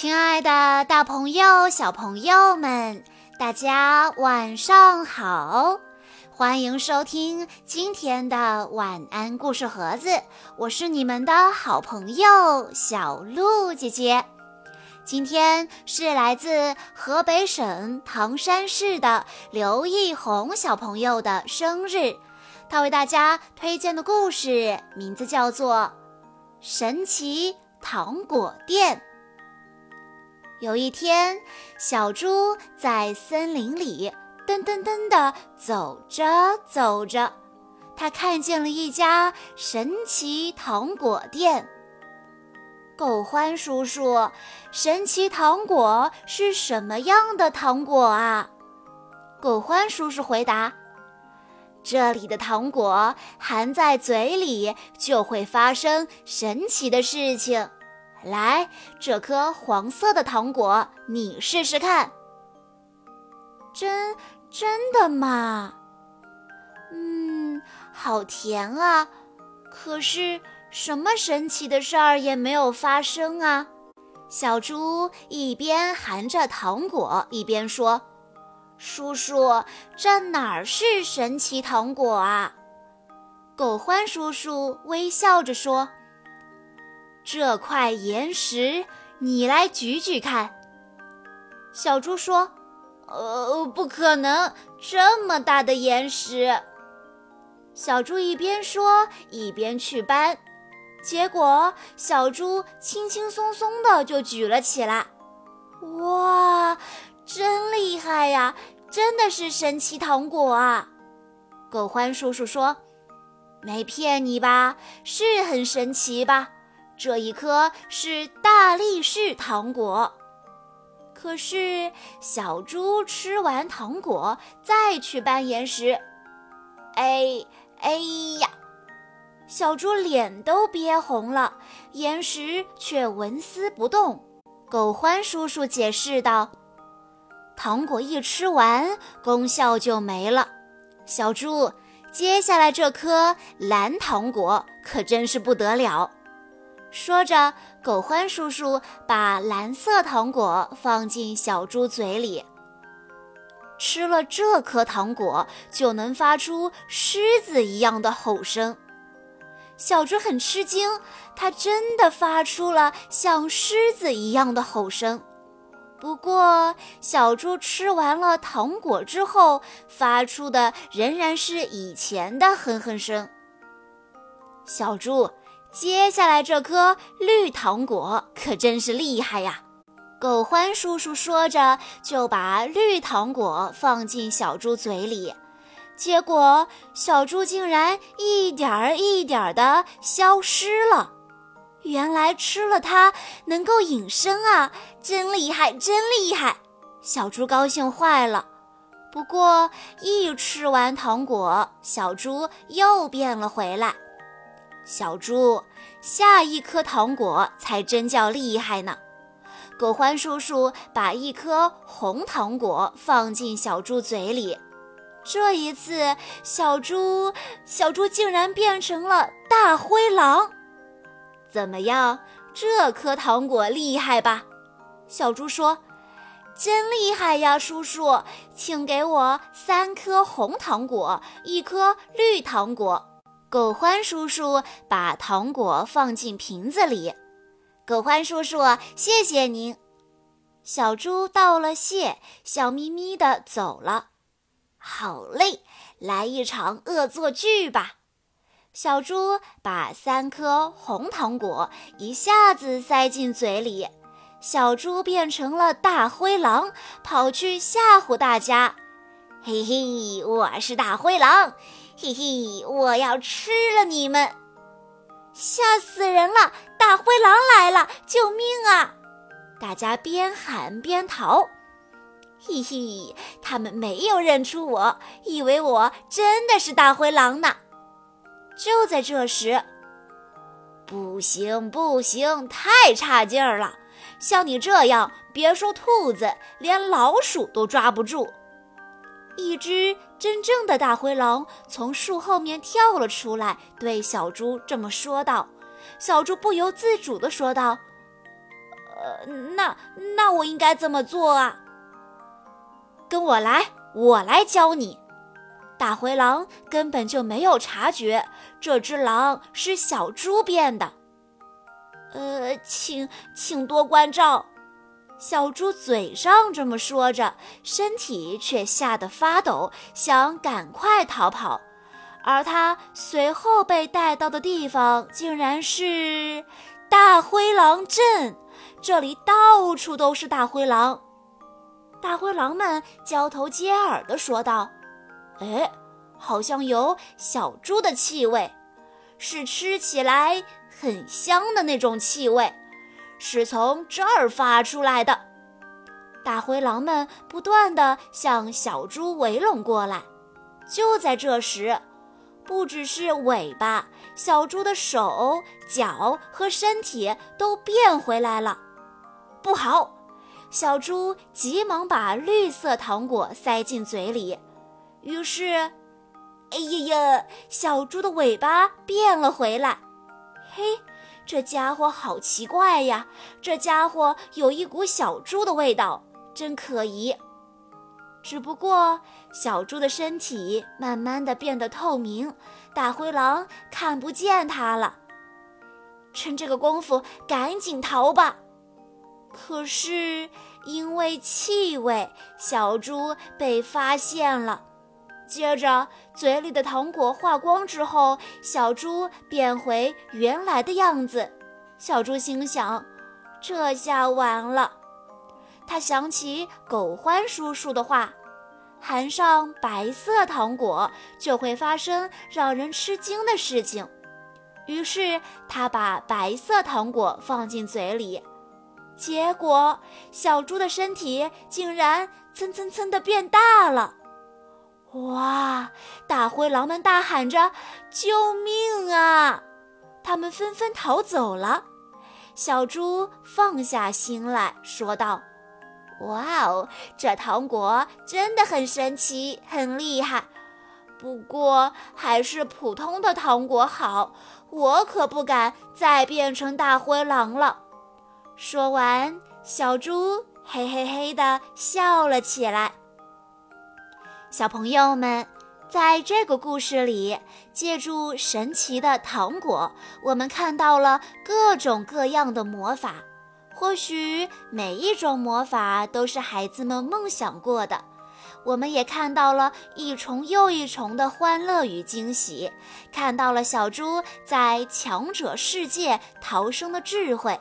亲爱的，大朋友、小朋友们，大家晚上好！欢迎收听今天的晚安故事盒子，我是你们的好朋友小鹿姐姐。今天是来自河北省唐山市的刘义红小朋友的生日，他为大家推荐的故事名字叫做《神奇糖果店》。有一天，小猪在森林里噔噔噔地走着走着，他看见了一家神奇糖果店。狗欢叔叔，神奇糖果是什么样的糖果啊？狗欢叔叔回答：“这里的糖果含在嘴里，就会发生神奇的事情。”来，这颗黄色的糖果，你试试看。真真的吗？嗯，好甜啊！可是什么神奇的事儿也没有发生啊！小猪一边含着糖果，一边说：“叔叔，这哪儿是神奇糖果啊？”狗欢叔叔微笑着说。这块岩石，你来举举看。小猪说：“呃，不可能，这么大的岩石。”小猪一边说一边去搬，结果小猪轻轻松松的就举了起来。哇，真厉害呀！真的是神奇糖果啊！狗欢叔叔说：“没骗你吧？是很神奇吧？”这一颗是大力士糖果，可是小猪吃完糖果再去搬岩石，哎哎呀，小猪脸都憋红了，岩石却纹丝不动。狗欢叔叔解释道：“糖果一吃完，功效就没了。小猪，接下来这颗蓝糖果可真是不得了。”说着，狗欢叔叔把蓝色糖果放进小猪嘴里。吃了这颗糖果，就能发出狮子一样的吼声。小猪很吃惊，它真的发出了像狮子一样的吼声。不过，小猪吃完了糖果之后，发出的仍然是以前的哼哼声。小猪。接下来这颗绿糖果可真是厉害呀！狗欢叔叔说着，就把绿糖果放进小猪嘴里，结果小猪竟然一点儿一点儿地消失了。原来吃了它能够隐身啊，真厉害，真厉害！小猪高兴坏了。不过一吃完糖果，小猪又变了回来。小猪，下一颗糖果才真叫厉害呢！狗欢叔叔把一颗红糖果放进小猪嘴里，这一次，小猪小猪竟然变成了大灰狼。怎么样，这颗糖果厉害吧？小猪说：“真厉害呀，叔叔，请给我三颗红糖果，一颗绿糖果。”狗欢叔叔把糖果放进瓶子里。狗欢叔叔，谢谢您。小猪道了谢，笑眯眯地走了。好嘞，来一场恶作剧吧！小猪把三颗红糖果一下子塞进嘴里，小猪变成了大灰狼，跑去吓唬大家。嘿嘿，我是大灰狼。嘿嘿，我要吃了你们！吓死人了！大灰狼来了，救命啊！大家边喊边逃。嘿嘿，他们没有认出我，以为我真的是大灰狼呢。就在这时，不行不行，太差劲儿了！像你这样，别说兔子，连老鼠都抓不住。一只真正的大灰狼从树后面跳了出来，对小猪这么说道。小猪不由自主地说道：“呃，那那我应该怎么做啊？跟我来，我来教你。大灰狼根本就没有察觉这只狼是小猪变的。呃，请请多关照。小猪嘴上这么说着，身体却吓得发抖，想赶快逃跑。而他随后被带到的地方，竟然是大灰狼镇。这里到处都是大灰狼。大灰狼们交头接耳地说道：“哎，好像有小猪的气味，是吃起来很香的那种气味。”是从这儿发出来的。大灰狼们不断地向小猪围拢过来。就在这时，不只是尾巴，小猪的手、脚和身体都变回来了。不好！小猪急忙把绿色糖果塞进嘴里。于是，哎呀呀，小猪的尾巴变了回来。嘿！这家伙好奇怪呀！这家伙有一股小猪的味道，真可疑。只不过小猪的身体慢慢的变得透明，大灰狼看不见它了。趁这个功夫，赶紧逃吧！可是因为气味，小猪被发现了。接着，嘴里的糖果化光之后，小猪变回原来的样子。小猪心想：“这下完了。”他想起狗欢叔叔的话：“含上白色糖果，就会发生让人吃惊的事情。”于是，他把白色糖果放进嘴里，结果小猪的身体竟然蹭蹭蹭地变大了。哇！大灰狼们大喊着：“救命啊！”他们纷纷逃走了。小猪放下心来说道：“哇哦，这糖果真的很神奇，很厉害。不过还是普通的糖果好，我可不敢再变成大灰狼了。”说完，小猪嘿嘿嘿地笑了起来。小朋友们，在这个故事里，借助神奇的糖果，我们看到了各种各样的魔法。或许每一种魔法都是孩子们梦想过的。我们也看到了一重又一重的欢乐与惊喜，看到了小猪在强者世界逃生的智慧。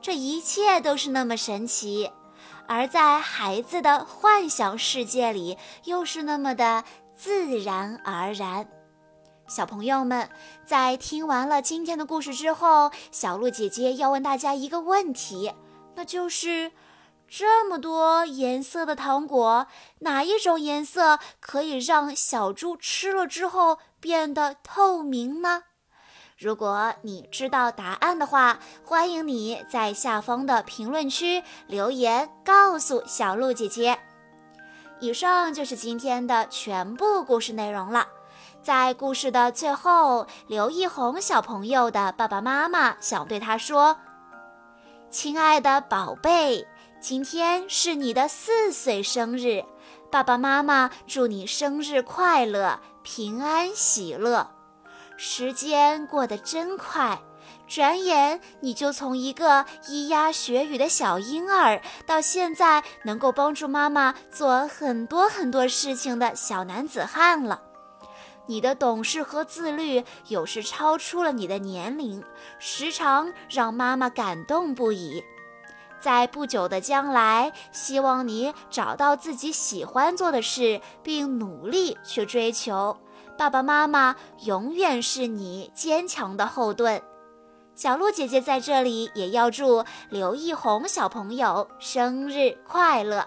这一切都是那么神奇。而在孩子的幻想世界里，又是那么的自然而然。小朋友们，在听完了今天的故事之后，小鹿姐姐要问大家一个问题，那就是：这么多颜色的糖果，哪一种颜色可以让小猪吃了之后变得透明呢？如果你知道答案的话，欢迎你在下方的评论区留言告诉小鹿姐姐。以上就是今天的全部故事内容了。在故事的最后，刘一红小朋友的爸爸妈妈想对他说：“亲爱的宝贝，今天是你的四岁生日，爸爸妈妈祝你生日快乐，平安喜乐。”时间过得真快，转眼你就从一个咿呀学语的小婴儿，到现在能够帮助妈妈做很多很多事情的小男子汉了。你的懂事和自律有时超出了你的年龄，时常让妈妈感动不已。在不久的将来，希望你找到自己喜欢做的事，并努力去追求。爸爸妈妈永远是你坚强的后盾。小鹿姐姐在这里也要祝刘一红小朋友生日快乐。